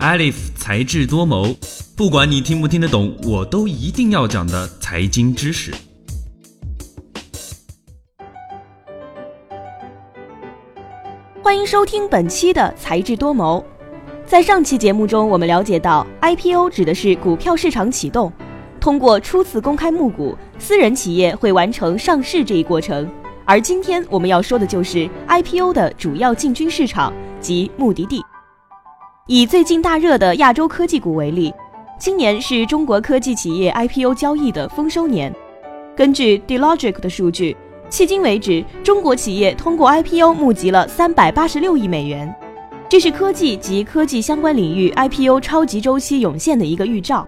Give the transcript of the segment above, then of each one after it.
Alif 才智多谋，不管你听不听得懂，我都一定要讲的财经知识。欢迎收听本期的才智多谋。在上期节目中，我们了解到，IPO 指的是股票市场启动，通过初次公开募股，私人企业会完成上市这一过程。而今天我们要说的就是 IPO 的主要进军市场及目的地。以最近大热的亚洲科技股为例，今年是中国科技企业 IPO 交易的丰收年。根据 Delogic 的数据，迄今为止，中国企业通过 IPO 募集了三百八十六亿美元，这是科技及科技相关领域 IPO 超级周期涌现的一个预兆。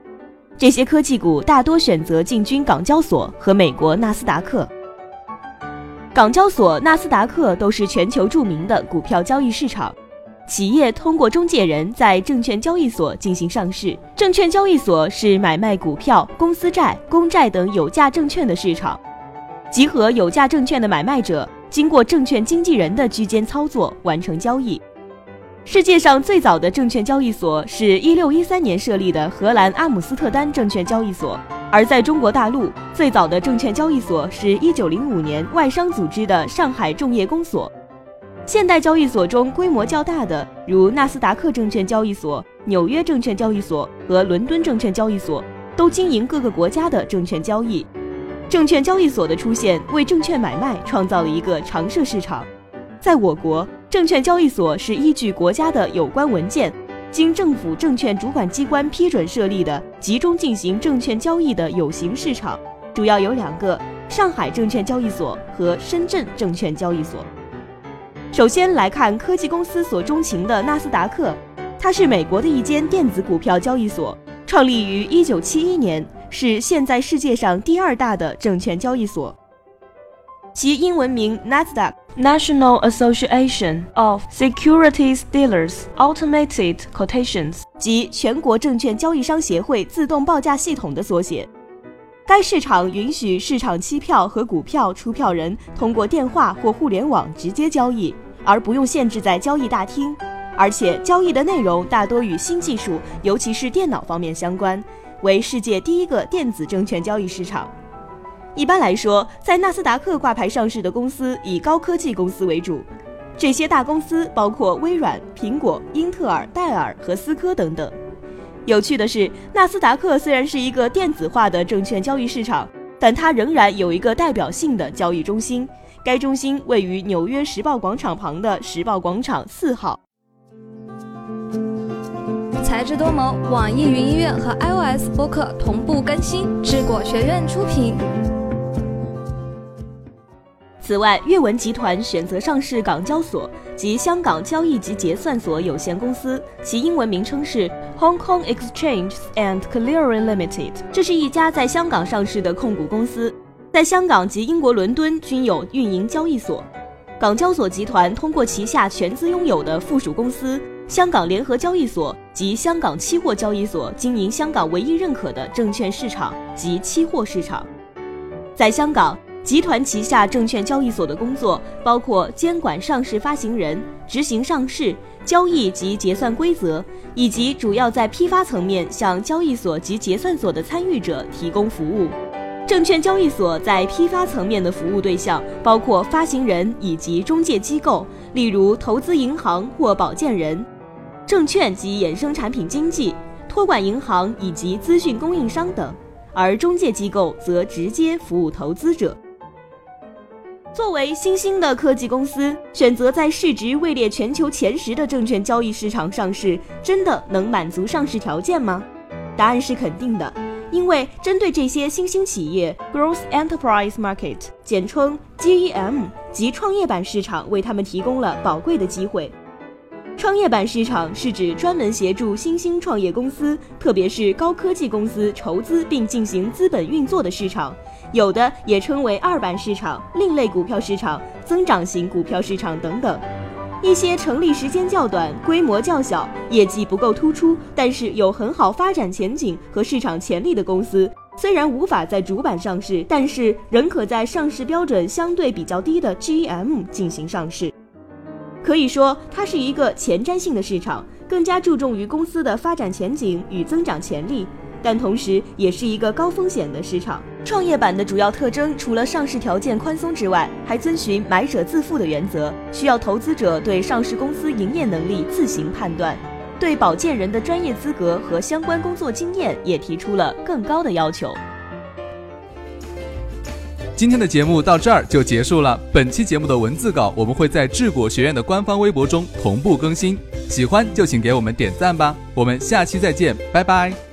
这些科技股大多选择进军港交所和美国纳斯达克。港交所、纳斯达克都是全球著名的股票交易市场。企业通过中介人在证券交易所进行上市。证券交易所是买卖股票、公司债、公债等有价证券的市场，集合有价证券的买卖者经过证券经纪人的居间操作完成交易。世界上最早的证券交易所是一六一三年设立的荷兰阿姆斯特丹证券交易所，而在中国大陆，最早的证券交易所是一九零五年外商组织的上海众业公所。现代交易所中规模较大的，如纳斯达克证券交易所、纽约证券交易所和伦敦证券交易所，都经营各个国家的证券交易。证券交易所的出现，为证券买卖创造了一个常设市场。在我国，证券交易所是依据国家的有关文件，经政府证券主管机关批准设立的集中进行证券交易的有形市场，主要有两个：上海证券交易所和深圳证券交易所。首先来看科技公司所钟情的纳斯达克，它是美国的一间电子股票交易所，创立于1971年，是现在世界上第二大的证券交易所。其英文名 NASDAQ（National Association of Securities Dealers Automated Quotations） 即全国证券交易商协会自动报价系统的缩写。该市场允许市场期票和股票出票人通过电话或互联网直接交易，而不用限制在交易大厅。而且交易的内容大多与新技术，尤其是电脑方面相关，为世界第一个电子证券交易市场。一般来说，在纳斯达克挂牌上市的公司以高科技公司为主，这些大公司包括微软、苹果、英特尔、戴尔和思科等等。有趣的是，纳斯达克虽然是一个电子化的证券交易市场，但它仍然有一个代表性的交易中心。该中心位于纽约时报广场旁的时报广场四号。才智多谋，网易云音乐和 iOS 播客同步更新，智果学院出品。此外，阅文集团选择上市港交所及香港交易及结算所有限公司，其英文名称是 Hong Kong Exchange and Clearing Limited。这是一家在香港上市的控股公司，在香港及英国伦敦均有运营交易所。港交所集团通过旗下全资拥有的附属公司香港联合交易所及香港期货交易所，经营香港唯一认可的证券市场及期货市场。在香港。集团旗下证券交易所的工作包括监管上市发行人、执行上市、交易及结算规则，以及主要在批发层面向交易所及结算所的参与者提供服务。证券交易所在批发层面的服务对象包括发行人以及中介机构，例如投资银行或保荐人、证券及衍生产品经纪、托管银行以及资讯供应商等，而中介机构则直接服务投资者。作为新兴的科技公司，选择在市值位列全球前十的证券交易市场上市，真的能满足上市条件吗？答案是肯定的，因为针对这些新兴企业，Growth Enterprise Market（ 简称 GEM） 及创业板市场为他们提供了宝贵的机会。创业板市场是指专门协助新兴创业公司，特别是高科技公司筹资并进行资本运作的市场。有的也称为二板市场、另类股票市场、增长型股票市场等等。一些成立时间较短、规模较小、业绩不够突出，但是有很好发展前景和市场潜力的公司，虽然无法在主板上市，但是仍可在上市标准相对比较低的 GEM 进行上市。可以说，它是一个前瞻性的市场，更加注重于公司的发展前景与增长潜力，但同时也是一个高风险的市场。创业板的主要特征除了上市条件宽松之外，还遵循买者自负的原则，需要投资者对上市公司营业能力自行判断，对保荐人的专业资格和相关工作经验也提出了更高的要求。今天的节目到这儿就结束了。本期节目的文字稿我们会在智果学院的官方微博中同步更新，喜欢就请给我们点赞吧。我们下期再见，拜拜。